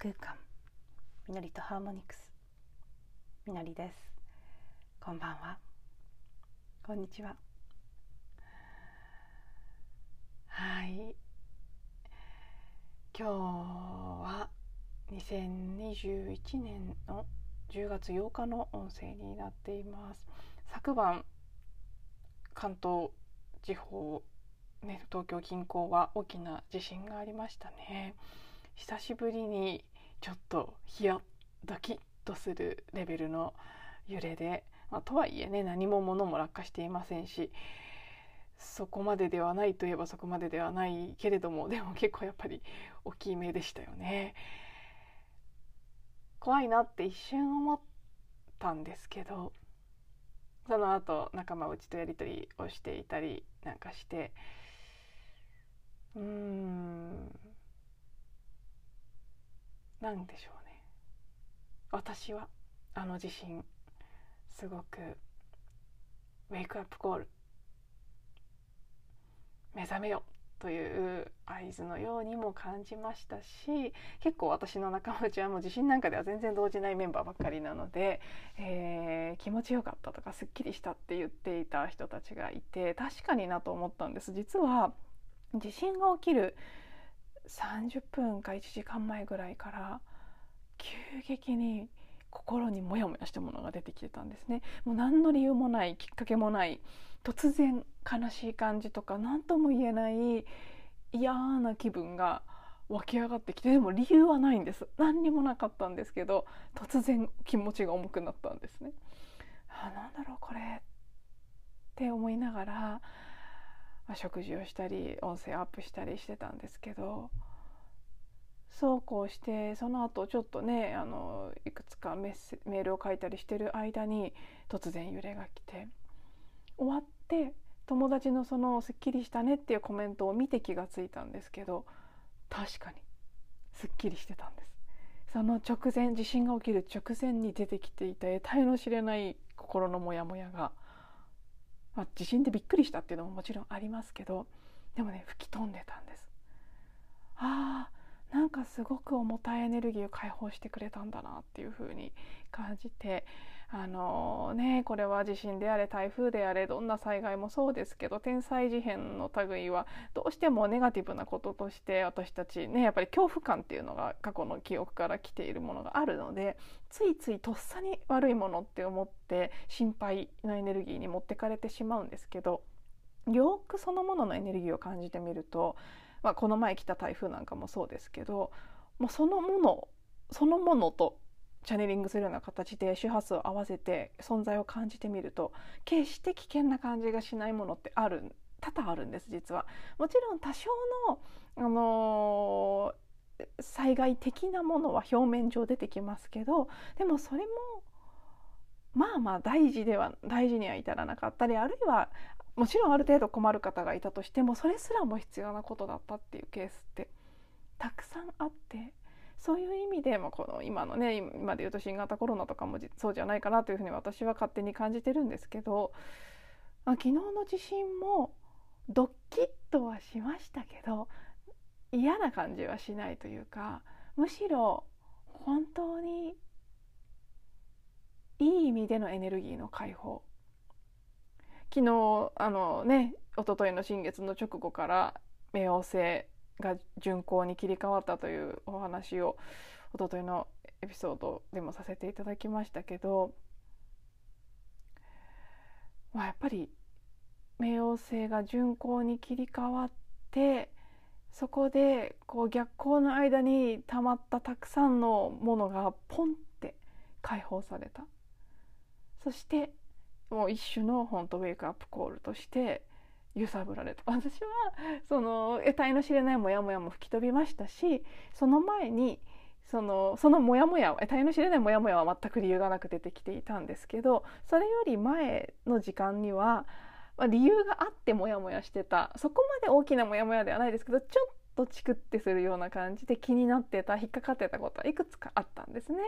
空間。みのりとハーモニクス。みのりです。こんばんは。こんにちは。はい。今日は2021年の10月8日の音声になっています。昨晩関東地方ね、東京近郊は大きな地震がありましたね。久しぶりにちょっとヒヤッドキッとするレベルの揺れで、まあ、とはいえね何も物も落下していませんしそこまでではないといえばそこまでではないけれどもでも結構やっぱり大きい目でしたよね。怖いなって一瞬思ったんですけどその後仲間内とやり取りをしていたりなんかしてうーんなんでしょうね。私はあの地震すごくウェイクアップコール。目覚めよという合図のようにも感じましたし結構私の仲間内はもう地震なんかでは全然動じないメンバーばっかりなので、えー、気持ちよかったとかすっきりしたって言っていた人たちがいて確かになと思ったんです。実は地震が起きる30分か1時間前ぐらいから急激に心にモヤモヤしたものが出てきてたんですね。もう何の理由もないきっかけもない突然悲しい感じとか何とも言えない嫌な気分が湧き上がってきてでも理由はないんです。何にもなかったんですけど突然気持ちが重くなったんですね。あなんだろうこれ。って思いながら、まあ、食事をしたり音声アップしたりしてたんですけどそうこうしてその後ちょっとねあのいくつかメールを書いたりしてる間に突然揺れが来て終わって友達のその「すっきりしたね」っていうコメントを見て気がついたんですけど確かにすっきりしてたんです。その直前地震が起きる直前に出てきていた得体の知れない心のモヤモヤが、まあ、地震でびっくりしたっていうのももちろんありますけどでもね吹き飛んでたんです。あーなんかすごく重たいエネルギーを解放してくれたんだなっていう風に感じてあのねこれは地震であれ台風であれどんな災害もそうですけど天災事変の類はどうしてもネガティブなこととして私たちねやっぱり恐怖感っていうのが過去の記憶から来ているものがあるのでついついとっさに悪いものって思って心配のエネルギーに持ってかれてしまうんですけどよくそのもののエネルギーを感じてみるとまあ、この前来た台風なんかもそうですけどもうそのものそのものとチャネリングするような形で周波数を合わせて存在を感じてみると決して危険な感じがしないものってある多々あるんです実は。もちろん多少の、あのー、災害的なものは表面上出てきますけどでもそれもまあまあ大事では大事には至らなかったりあるいはもちろんある程度困る方がいたとしてもそれすらも必要なことだったっていうケースってたくさんあってそういう意味で、まあ、この今のね今で言うと新型コロナとかもそうじゃないかなというふうに私は勝手に感じてるんですけど、まあ、昨日の地震もドッキッとはしましたけど嫌な感じはしないというかむしろ本当にいい意味でのエネルギーの解放。昨日あのね一昨日の新月の直後から冥王星が巡行に切り替わったというお話を一昨日のエピソードでもさせていただきましたけど、まあ、やっぱり冥王星が巡行に切り替わってそこでこう逆光の間にたまったたくさんのものがポンって解放された。そしてもう一種の本当ウェイクアップコールとして揺さぶられた私はその得体の知れないモヤモヤも吹き飛びましたしその前にそのそのモヤモヤ得体の知れないモヤモヤは全く理由がなく出てきていたんですけどそれより前の時間には、理由があってモヤモヤしてたそこまで大きなモヤモヤではないですけどちょっとチクってするような感じで気になってた引っかかってたことはいくつかあったんですね。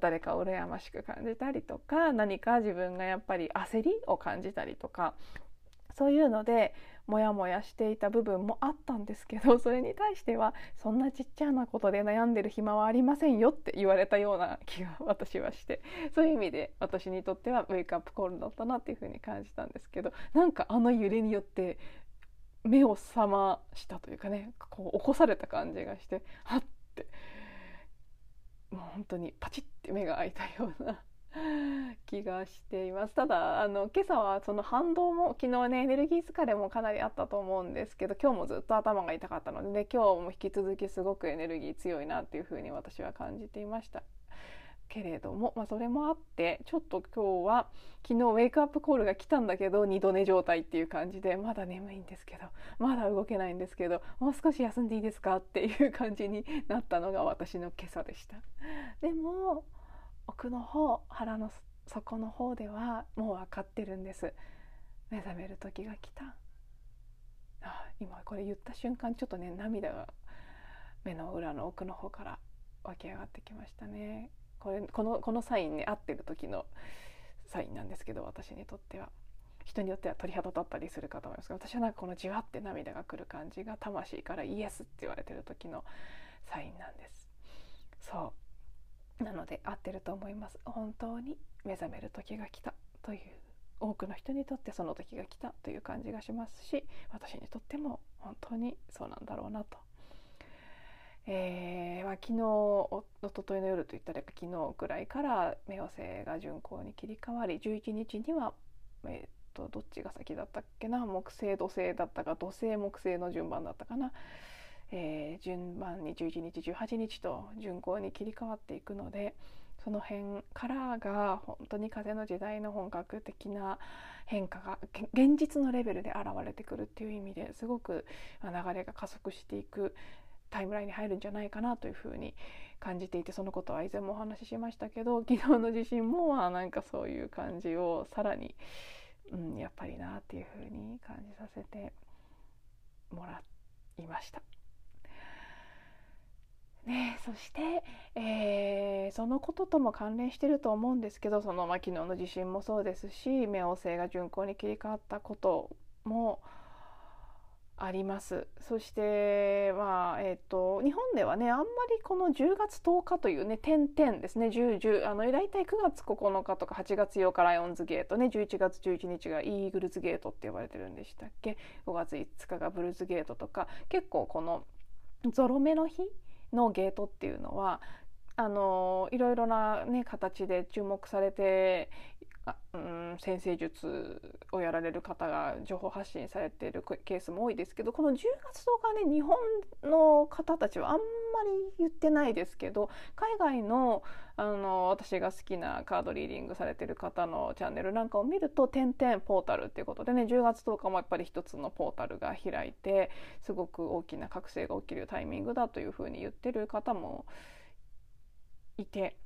誰かを羨ましく感じたりとか何か自分がやっぱり焦りを感じたりとかそういうのでモヤモヤしていた部分もあったんですけど それに対してはそんなちっちゃなことで悩んでる暇はありませんよって言われたような気が私はしてそういう意味で私にとってはウェイクアップコールだったなっていうふうに感じたんですけどなんかあの揺れによって目を覚ましたというかねこう起こされた感じがしてはってもう本当にパチッて目が開いたような 気がしていますただあの今朝はその反動も昨日ねエネルギー疲れもかなりあったと思うんですけど今日もずっと頭が痛かったので、ね、今日も引き続きすごくエネルギー強いなっていうふうに私は感じていましたけれども、まあ、それもあってちょっと今日は昨日ウェイクアップコールが来たんだけど二度寝状態っていう感じでまだ眠いんですけどまだ動けないんですけどもう少し休んでいいですかっていう感じになったのが私の今朝でした。でも奥の方腹の底の方ではもう分かってるんです。目覚める時が来た。あ今これ言った瞬間ちょっとね涙が目の裏の奥の方から湧き上がってきましたね。これこのこのサインね合ってる時のサインなんですけど私にとっては。人によっては鳥肌立ったりする方もいますけど私はなんかこのじわって涙がくる感じが魂からイエスって言われてる時のサインなんです。そう。なので合ってると思います本当に目覚める時が来たという多くの人にとってその時が来たという感じがしますし私にとっても本当にそうなんだろうなと。えーまあ、昨日おとといの夜といったら昨日ぐらいから冥王星が巡行に切り替わり11日には、えーと、とどっちが先だったっけな木星土星だったか土星木星の順番だったかなえー、順番に11日18日と巡行に切り替わっていくのでその辺からが本当に風の時代の本格的な変化が現実のレベルで現れてくるっていう意味ですごく流れが加速していくタイムラインに入るんじゃないかなというふうに感じていてそのことは以前もお話ししましたけど昨日の地震もまあなんかそういう感じをさらに、うん、やっぱりなっていうふうに感じさせてもらいました。ね、そして、えー、そのこととも関連してると思うんですけどその、まあ、昨日の地震もそうですし冥王星が巡行に切り替わったこともあります。そして、まあえーと、日本ではねあんまりこの10月10日というね点々ですね10、10あの大体9月9日とか8月8日ライオンズゲートね11月11日がイーグルズゲートって呼ばれてるんでしたっけ？5月5日がブルーズゲートとか結構このゾロ目の日のゲートっていうのはあのいろいろな、ね、形で注目されてうん、先生術をやられる方が情報発信されているケースも多いですけどこの10月10日ね日本の方たちはあんまり言ってないですけど海外のあの私が好きなカードリーディングされてる方のチャンネルなんかを見ると「点々ポータル」っていうことでね10月10日もやっぱり一つのポータルが開いてすごく大きな覚醒が起きるタイミングだというふうに言ってる方もいて。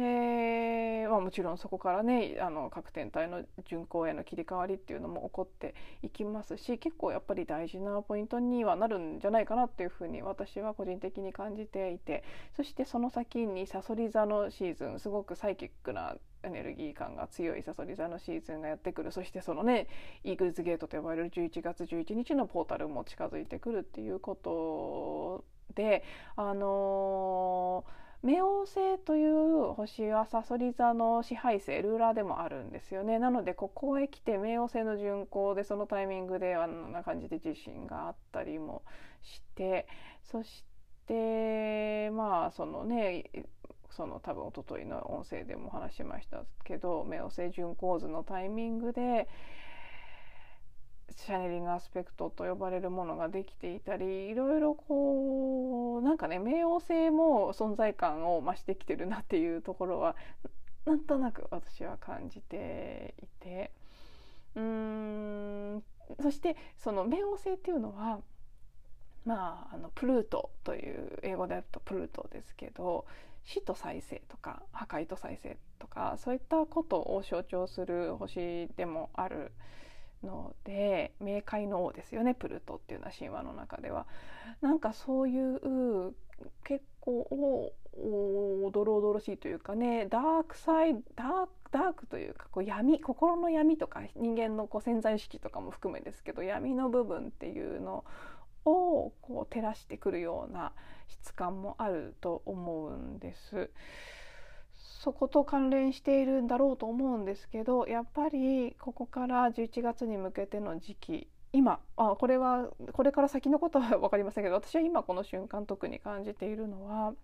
えーまあ、もちろんそこからねあの各天体の巡行への切り替わりっていうのも起こっていきますし結構やっぱり大事なポイントにはなるんじゃないかなっていうふうに私は個人的に感じていてそしてその先にさそり座のシーズンすごくサイキックなエネルギー感が強いさそり座のシーズンがやってくる。そしてそのねイーグルズゲートと呼ばれる11月11日のポータルも近づいてくるっていうことであのー冥王星という星はさそり座の支配星ルーラーでもあるんですよね。なのでここへ来て冥王星の巡行でそのタイミングであんな感じで地震があったりもしてそしてまあそのねその多分おとといの音声でも話しましたけど冥王星巡行図のタイミングでシャネリングアスペクトと呼ばれるものができていたりいろいろこうなんかね冥王星も存在感を増してきてるなっていうところはなんとなく私は感じていて。うーん。そしてその冥王星っていうのはまあ、あのプルートという英語であるとプルートですけど死と再生とか破壊と再生とかそういったことを象徴する星でもあるので冥界の王ですよねプルトっていうのは神話の中では。なんかそういう結構おどろおどろしいというかねダークサイダークダークというかこう闇心の闇とか人間のこう潜在意識とかも含めですけど闇の部分っていうのをこう照らしてくるような質感もあると思うんです。そこと関連しているんだろうと思うんですけどやっぱりここから11月に向けての時期今あこれはこれから先のことは分かりませんけど私は今この瞬間特に感じているのは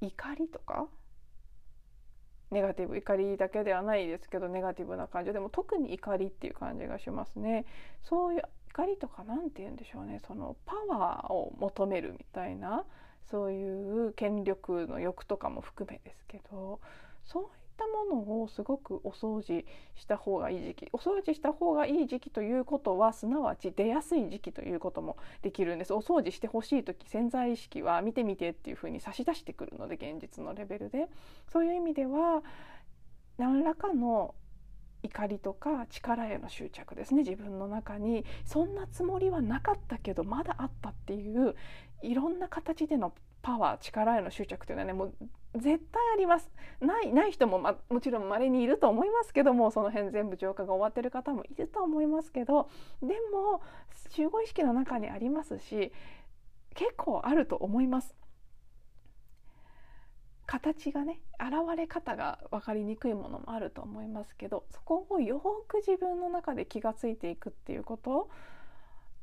怒りとか？ネガティブ怒りだけではないですけどネガティブな感情。でも特に怒りっていう感じがしますね。そういう怒りとか何て言うんでしょうね。そのパワーを求めるみたいなそういう権力の欲とかも含めですけどそういったものをすごくお掃除した方がいい時期お掃除した方がいい時期ということはすなわち出やすい時期ということもできるんです。お掃除してほしい時潜在意識は見てみてっていうふうに差し出してくるので現実のレベルで。そういう意味では何らかの怒りとか力への執着ですね。自分の中に。そんなつもりはなかったけどまだあったっていういろんな形でのパワー力への執着というのはねもう絶対ありますないない人も、ま、もちろん稀にいると思いますけどもその辺全部浄化が終わってる方もいると思いますけどでも集合意識の中にありますし結構あると思います。形がね現れ方が分かりにくいものもあると思いますけどそこをよく自分の中で気が付いていくっていうこと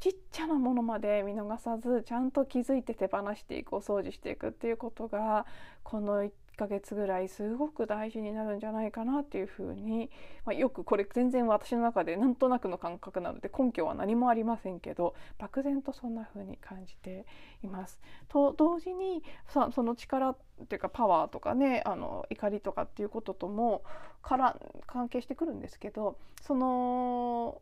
ちっちゃなものまで見逃さずちゃんと気づいて手放していくお掃除していくっていうことがこの1ヶ月ぐらいすごく大事になるんじゃないかなっていうふうに、まあ、よくこれ全然私の中でなんとなくの感覚なので根拠は何もありませんけど漠然とそんなふうに感じています。と同時にその力っていうかパワーとかねあの怒りとかっていうことともから関係してくるんですけどその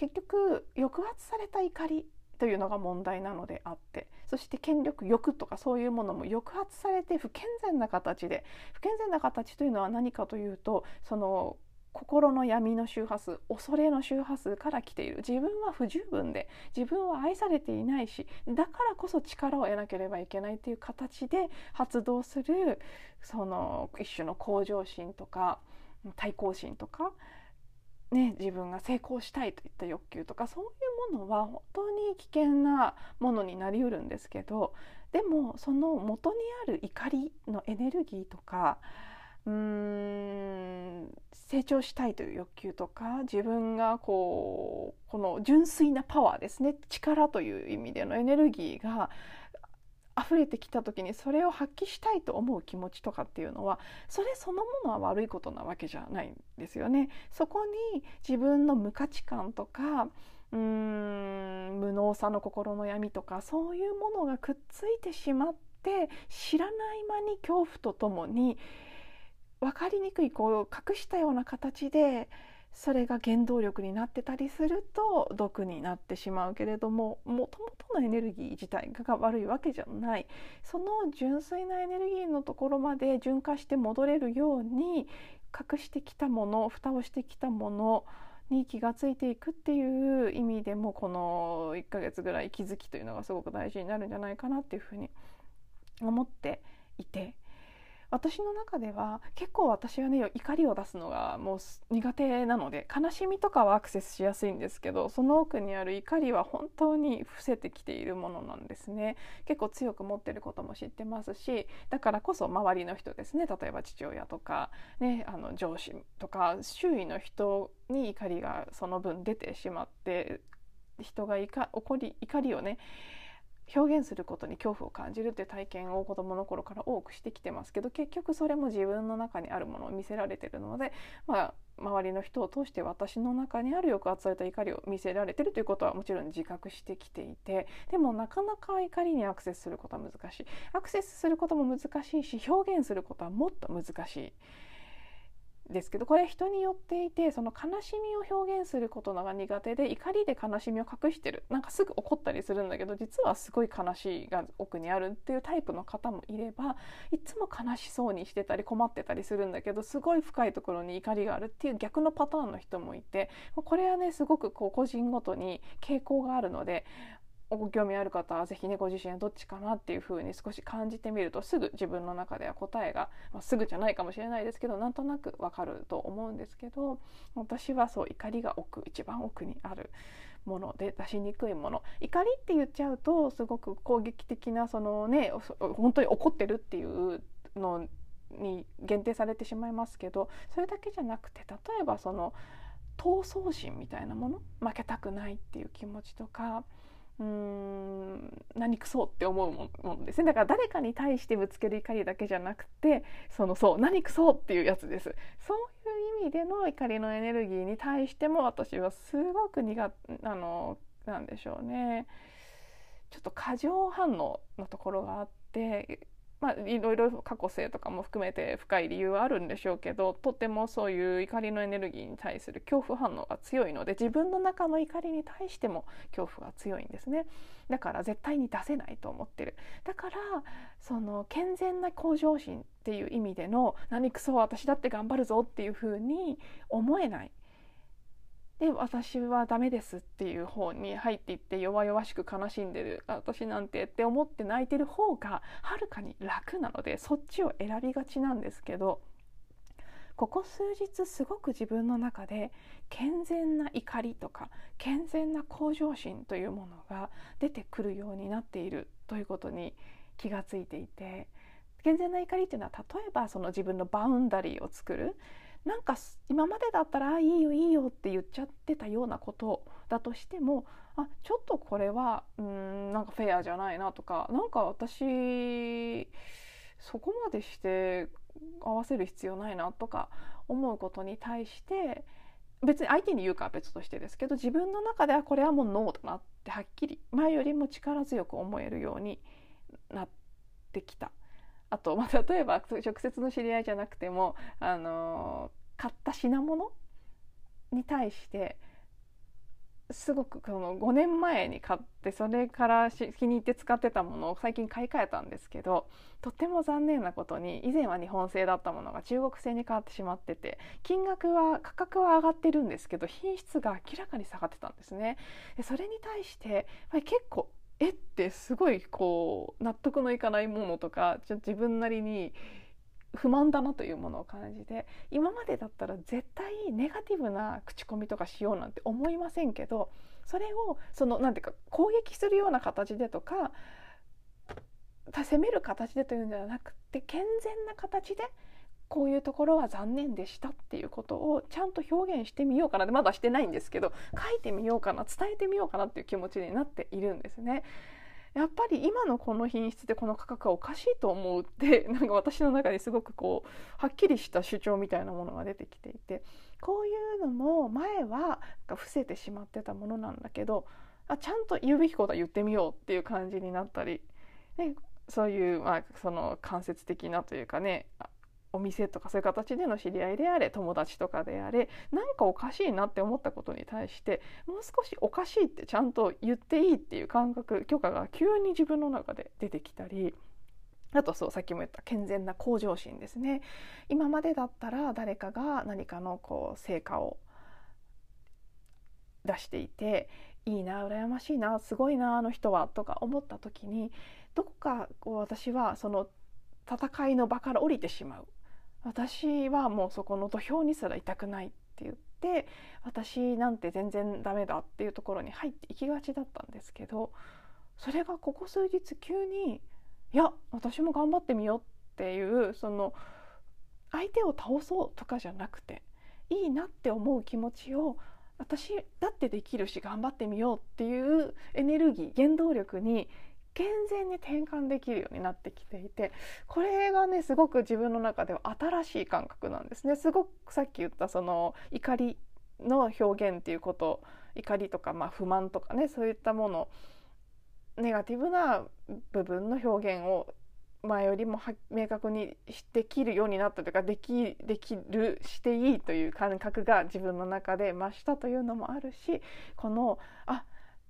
結局抑圧された怒りというのが問題なのであってそして権力欲とかそういうものも抑圧されて不健全な形で不健全な形というのは何かというとその心の闇の周波数恐れの周波数から来ている。自分は不十分で自分は愛されていないしだからこそ力を得なければいけないという形で発動するその一種の向上心とか対抗心とかね、自分が成功したいといった欲求とかそういうものは本当に危険なものになりうるんですけどでもその元にある怒りのエネルギーとかうーん成長したいという欲求とか自分がこうこの純粋なパワーですね力という意味でのエネルギーが溢れてきた時にそれを発揮したいと思う気持ちとかっていうのはそれそのものは悪いことなわけじゃないんですよね。そこに自分の無価値観とかうーん無能さの心の闇とかそういうものがくっついてしまって知らない間に恐怖とともに分かりにくいこう隠したような形でそれが原動力になってたりすると毒になってしまうけれどももともとのエネルギー自体が悪いわけじゃない。その純粋なエネルギーのところまで循環して戻れるように隠してきたもの蓋をしてきたものに気がついていくっていう意味でもこの1ヶ月ぐらい気づきというのがすごく大事になるんじゃないかなっていうふうに思っていて。私の中では結構私はね怒りを出すのがもう苦手なので悲しみとかはアクセスしやすいんですけどその奥にある怒りは本当に伏せてきているものなんですね。結構強く持ってることも知ってますしだからこそ周りの人ですね例えば父親とか、ね、あの上司とか周囲の人に怒りがその分出てしまって人が怒り怒りをね表現することに恐怖を感じるっていう体験を子どもの頃から多くしてきてますけど結局それも自分の中にあるものを見せられてるので、まあ、周りの人を通して私の中にある抑圧された怒りを見せられてるということはもちろん自覚してきていてでもなかなか怒りにアクセスすることは難しいアクセスすることも難しいし表現することはもっと難しい。ですけどこれ人によっていてその悲しみを表現することが苦手で怒りで悲しみを隠してる。なんかすぐ怒ったりするんだけど実はすごい悲しいが奥にあるっていうタイプの方もいればいつも悲しそうにしてたり困ってたりするんだけどすごい深いところに怒りがあるっていう逆のパターンの人もいてこれはねすごくこう個人ごとに傾向があるのでご興味ある方は是非ねご自身はどっちかなっていうふうに少し感じてみるとすぐ自分の中では答えが、まあ、すぐじゃないかもしれないですけどなんとなくわかると思うんですけど私はそう怒りが奥一番奥にあるもので出しにくいもの。怒りって言っちゃうとすごく攻撃的なそのね本当に怒ってるっていうのに限定されてしまいますけどそれだけじゃなくて例えばその闘争心みたいなもの負けたくないっていう気持ちとかうーん何くそって思うものですね。だから誰かに対してぶつける怒りだけじゃなくてそのそう何くそっていうやつです。そういう意味での怒りのエネルギーに対しても私はすごく苦あのなんでしょうね。ちょっと過剰反応のところがあってまあ、いろいろ過去性とかも含めて深い理由はあるんでしょうけどとてもそういう怒りのエネルギーに対する恐怖反応が強いので自分の中の怒りに対しても恐怖が強いんですね。だから絶対に出せないと思ってる。だからその健全な向上心っていう意味での何くそ私だって頑張るぞっていうふうに思えない。で私はダメですっていう方に入っていって弱々しく悲しんでる。私なんてって思って泣いてる方がはるかに楽なのでそっちを選びがちなんですけどここ数日すごく自分の中で健全な怒りとか健全な向上心というものが出てくるようになっているということに気がついていて健全な怒りというのは例えばその自分のバウンダリーを作る。なんか今までだったら「いいよいいよ」って言っちゃってたようなことだとしてもあちょっとこれはうんなんかフェアじゃないなとかなんか私そこまでして合わせる必要ないなとか思うことに対して別に相手に言うかは別としてですけど自分の中ではこれはもうノーだなってはっきり前よりも力強く思えるようになってきた。あと、まあ、例えば直接の知り合いじゃなくても、あの買った品物に対してすごくこの5年前に買ってそれから気に入って使ってたものを最近買い替えたんですけどとっても残念なことに以前は日本製だったものが中国製に変わってしまってて金額は価格は上がってるんですけど品質が明らかに下がってたんですね。それに対して結構えってすごいこう納得のいかないものとかちょ自分なりに不満だなというものを感じて今までだったら絶対ネガティブな口コミとかしようなんて思いませんけどそれをそのなんていうか攻撃するような形でとか責める形でというんではなくて健全な形でこういうところは残念でしたっていうことをちゃんと表現してみようかなまだしてないんですけど書いてみようかな伝えてみようかなっていう気持ちになっているんですね。やっぱり今のこの品質でこの価格はおかしいと思うってなんか私の中ですごくこうはっきりした主張みたいなものが出てきていてこういうのも前は伏せてしまってたものなんだけどあちゃんと言うべきことは言ってみようっていう感じになったりでそういう、まあ、その間接的なというかねお店とかそういう形での知り合いであれ友達とかであれなんかおかしいなって思ったことに対してもう少しおかしいってちゃんと言っていいっていう感覚許可が急に自分の中で出てきたりあとそうさっきも言った健全な向上心ですね。今までだったら誰かが何かのこう成果を出していていいな羨ましいなすごいなあの人はとか思った時にどこかこう私はその戦いの場から降りてしまう。私はもうそこの土俵にすらいたくないって言って私なんて全然ダメだっていうところに入っていきがちだったんですけどそれがここ数日急にいや私も頑張ってみようっていうその相手を倒そうとかじゃなくていいなって思う気持ちを私だってできるし頑張ってみようっていうエネルギー原動力に健全に転換できるようになってきていてこれがねすごく自分の中では新しい感覚なんですね。すごくさっき言ったその怒りの表現っていうこと怒りとかまあ不満とかねそういったものネガティブな部分の表現を前よりも明確にできるようになったというかできできるしていいという感覚が自分の中で増したというのもあるしこのあ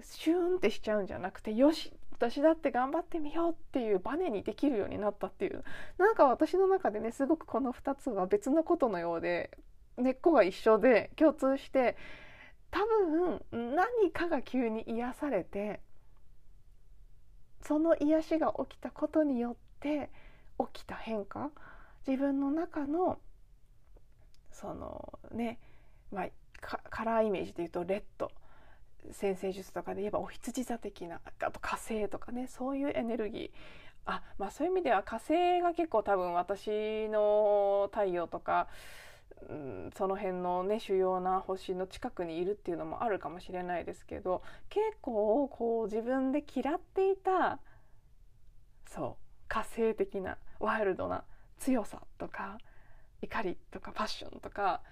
シューンってしちゃうんじゃなくてよし私だって頑張ってみようっていうバネにできるようになったっていう。なんか私の中でねすごくこの2つは別のことのようで根っこが一緒で共通して多分何かが急に癒されてその癒しが起きたことによって起きた変化自分の中のそのね、まあ、カラーイメージでいうとレッド。先生術とかで言えばお羊座的なあと火星とかねそういうエネルギー。あまあそういう意味では火星が結構多分私の太陽とか、うん、その辺のね主要な星の近くにいるっていうのもあるかもしれないですけど結構こう自分で嫌っていたそう火星的なワイルドな強さとか怒りとかパッションとか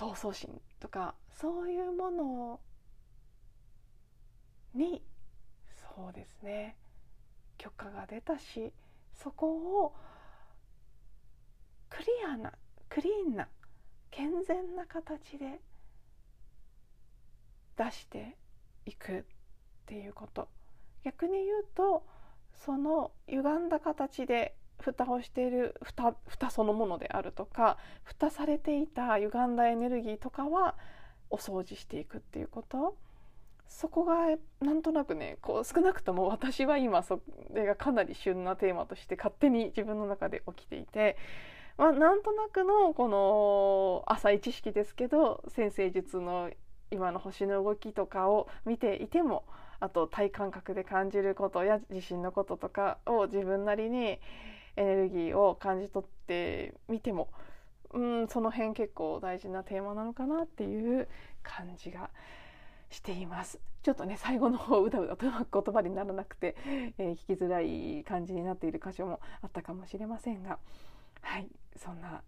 闘争心とかそういうものにそうですね許可が出たしそこをクリアなクリーンな健全な形で出していくっていうこと。逆に言うとその歪んだ形で蓋をしている蓋蓋そのものであるとか蓋されていた歪んだエネルギーとかはお掃除していくっていうこと。そこがなんとなくねこう少なくとも私は今それがかなり旬なテーマとして勝手に自分の中で起きていて、まあ、なんとなくのこの浅い知識ですけど先生術の今の星の動きとかを見ていてもあと体感覚で感じることや自信のこととかを自分なりにエネルギーを感じ取ってみてもうんその辺結構大事なテーマなのかなっていう感じがしています。ちょっとね最後の方うだうだとうまく言葉にならなくて、えー、聞きづらい感じになっている箇所もあったかもしれませんが。はいそんな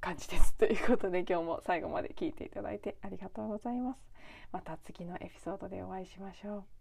感じですということで今日も最後まで聞いていただいてありがとうございます。また次のエピソードでお会いしましょう。